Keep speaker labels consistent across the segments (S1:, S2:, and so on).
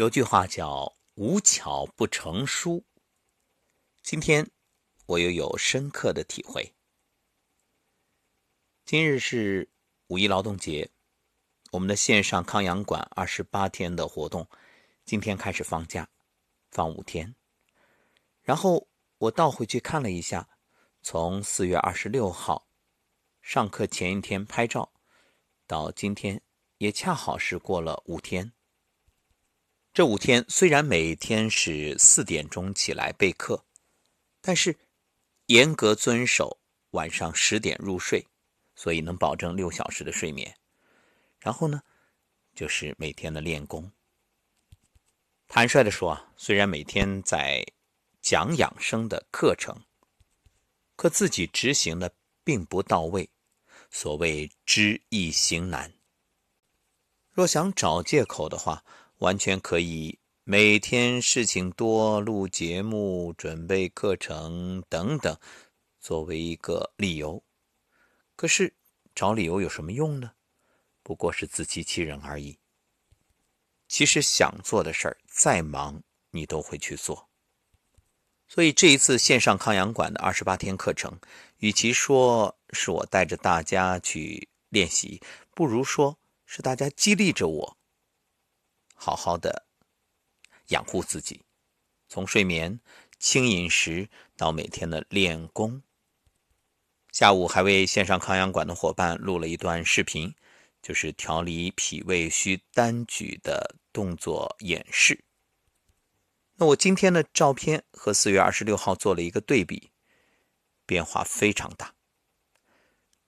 S1: 有句话叫“无巧不成书”，今天我又有深刻的体会。今日是五一劳动节，我们的线上康养馆二十八天的活动，今天开始放假，放五天。然后我倒回去看了一下，从四月二十六号上课前一天拍照，到今天也恰好是过了五天。这五天虽然每天是四点钟起来备课，但是严格遵守晚上十点入睡，所以能保证六小时的睡眠。然后呢，就是每天的练功。坦率的说，虽然每天在讲养生的课程，可自己执行的并不到位。所谓知易行难，若想找借口的话。完全可以每天事情多，录节目、准备课程等等，作为一个理由。可是找理由有什么用呢？不过是自欺欺人而已。其实想做的事儿，再忙你都会去做。所以这一次线上康养馆的二十八天课程，与其说是我带着大家去练习，不如说是大家激励着我。好好的养护自己，从睡眠、轻饮食到每天的练功。下午还为线上康养馆的伙伴录了一段视频，就是调理脾胃虚单举的动作演示。那我今天的照片和四月二十六号做了一个对比，变化非常大，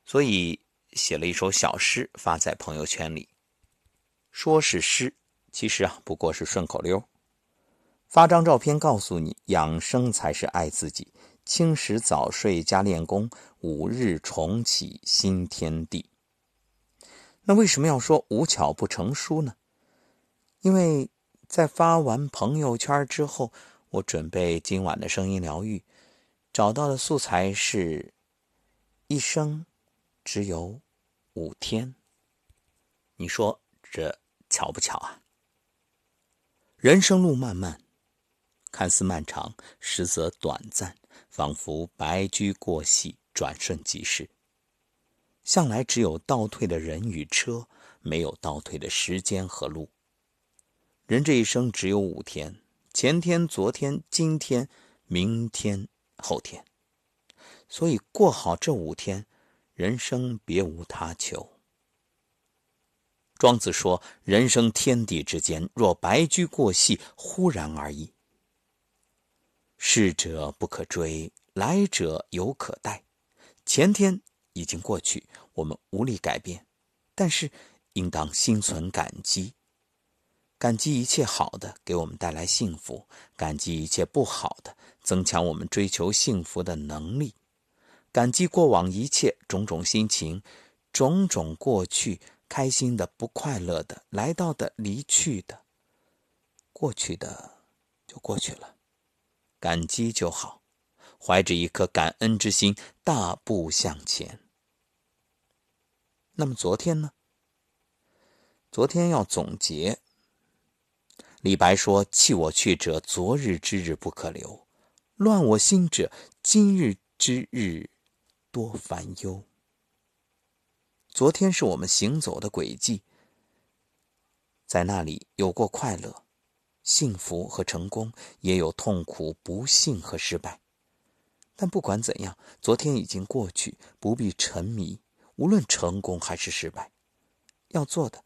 S1: 所以写了一首小诗发在朋友圈里，说是诗。其实啊，不过是顺口溜。发张照片告诉你，养生才是爱自己。轻食早睡加练功，五日重启新天地。那为什么要说无巧不成书呢？因为在发完朋友圈之后，我准备今晚的声音疗愈，找到的素材是一生只有五天。你说这巧不巧啊？人生路漫漫，看似漫长，实则短暂，仿佛白驹过隙，转瞬即逝。向来只有倒退的人与车，没有倒退的时间和路。人这一生只有五天：前天、昨天、今天、明天、后天。所以过好这五天，人生别无他求。庄子说：“人生天地之间，若白驹过隙，忽然而已。逝者不可追，来者犹可待。前天已经过去，我们无力改变，但是应当心存感激，感激一切好的给我们带来幸福，感激一切不好的增强我们追求幸福的能力，感激过往一切种种心情，种种过去。”开心的、不快乐的、来到的、离去的、过去的，就过去了，感激就好，怀着一颗感恩之心，大步向前。那么昨天呢？昨天要总结。李白说：“弃我去者，昨日之日不可留；乱我心者，今日之日多烦忧。”昨天是我们行走的轨迹，在那里有过快乐、幸福和成功，也有痛苦、不幸和失败。但不管怎样，昨天已经过去，不必沉迷。无论成功还是失败，要做的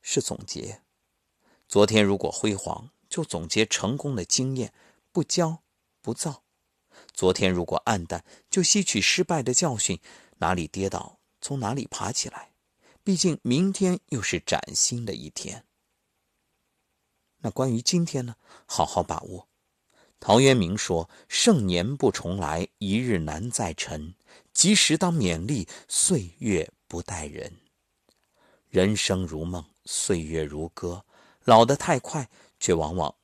S1: 是总结。昨天如果辉煌，就总结成功的经验，不骄不躁；昨天如果暗淡，就吸取失败的教训，哪里跌倒。从哪里爬起来？毕竟明天又是崭新的一天。那关于今天呢？好好把握。陶渊明说：“盛年不重来，一日难再晨。及时当勉励，岁月不待人。人生如梦，岁月如歌。老得太快，却往往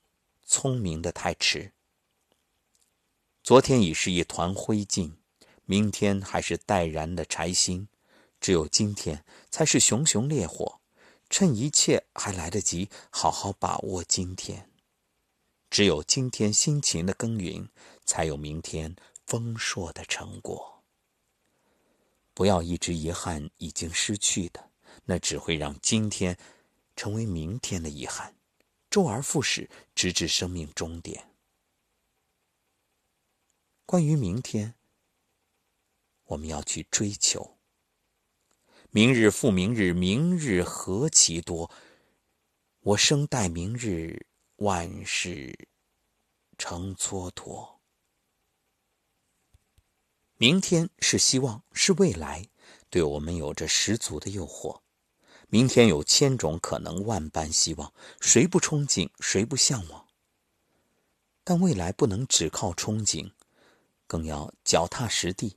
S1: 聪明的太迟。昨天已是一团灰烬，明天还是待燃的柴薪。”只有今天才是熊熊烈火，趁一切还来得及，好好把握今天。只有今天辛勤的耕耘，才有明天丰硕的成果。不要一直遗憾已经失去的，那只会让今天成为明天的遗憾，周而复始，直至生命终点。关于明天，我们要去追求。明日复明日，明日何其多。我生待明日。万事成蹉跎。明天是希望，是未来，对我们有着十足的诱惑。明天有千种可能，万般希望，谁不憧憬，谁不向往？但未来不能只靠憧憬，更要脚踏实地。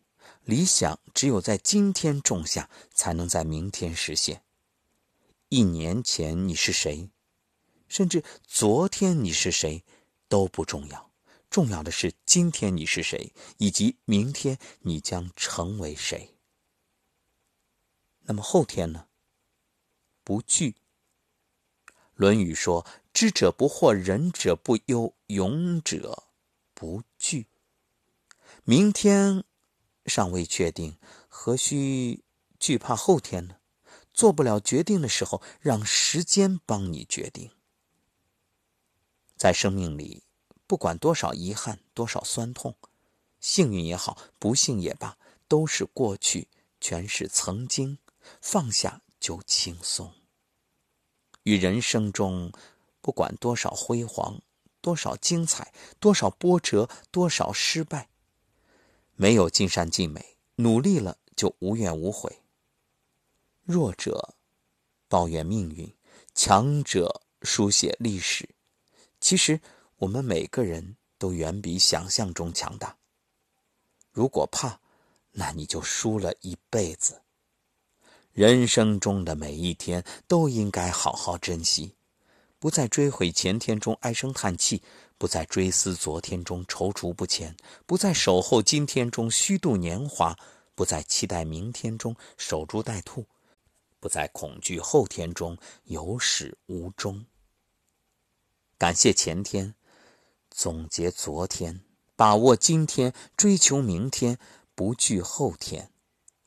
S1: 理想只有在今天种下，才能在明天实现。一年前你是谁？甚至昨天你是谁都不重要，重要的是今天你是谁，以及明天你将成为谁。那么后天呢？不惧。《论语》说：“知者不惑，仁者不忧，勇者不惧。”明天尚未确定，何须惧怕后天呢？做不了决定的时候，让时间帮你决定。在生命里，不管多少遗憾，多少酸痛，幸运也好，不幸也罢，都是过去，全是曾经。放下就轻松。与人生中，不管多少辉煌，多少精彩，多少波折，多少失败，没有尽善尽美，努力了就无怨无悔。弱者抱怨命运，强者书写历史。其实，我们每个人都远比想象中强大。如果怕，那你就输了一辈子。人生中的每一天都应该好好珍惜，不再追悔前天中唉声叹气，不在追思昨天中踌躇不前，不在守候今天中虚度年华，不在期待明天中守株待兔，不在恐惧后天中有始无终。感谢前天，总结昨天，把握今天，追求明天，不惧后天，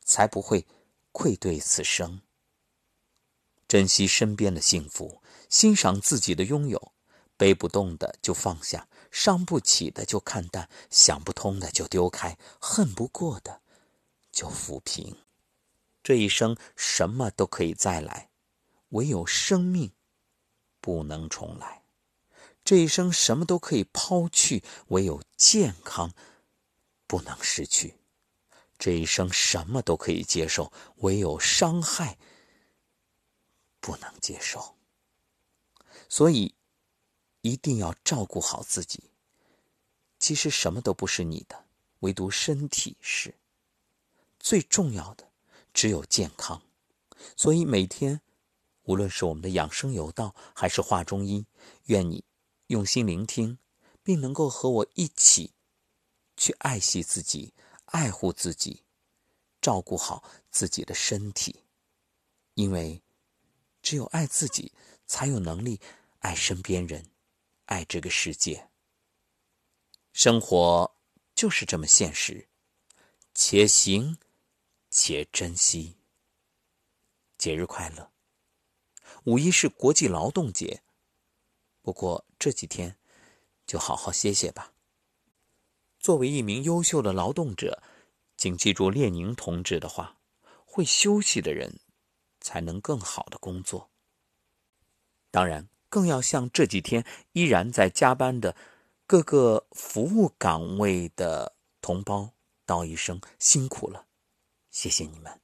S1: 才不会愧对此生。珍惜身边的幸福，欣赏自己的拥有，背不动的就放下，伤不起的就看淡，想不通的就丢开，恨不过的就抚平。这一生什么都可以再来，唯有生命不能重来。这一生什么都可以抛去，唯有健康不能失去；这一生什么都可以接受，唯有伤害不能接受。所以，一定要照顾好自己。其实什么都不是你的，唯独身体是。最重要的只有健康。所以每天，无论是我们的养生有道，还是画中医，愿你。用心聆听，并能够和我一起去爱惜自己、爱护自己、照顾好自己的身体，因为只有爱自己，才有能力爱身边人、爱这个世界。生活就是这么现实，且行且珍惜。节日快乐！五一是国际劳动节。不过这几天，就好好歇歇吧。作为一名优秀的劳动者，请记住列宁同志的话：会休息的人，才能更好的工作。当然，更要向这几天依然在加班的各个服务岗位的同胞道一声辛苦了，谢谢你们。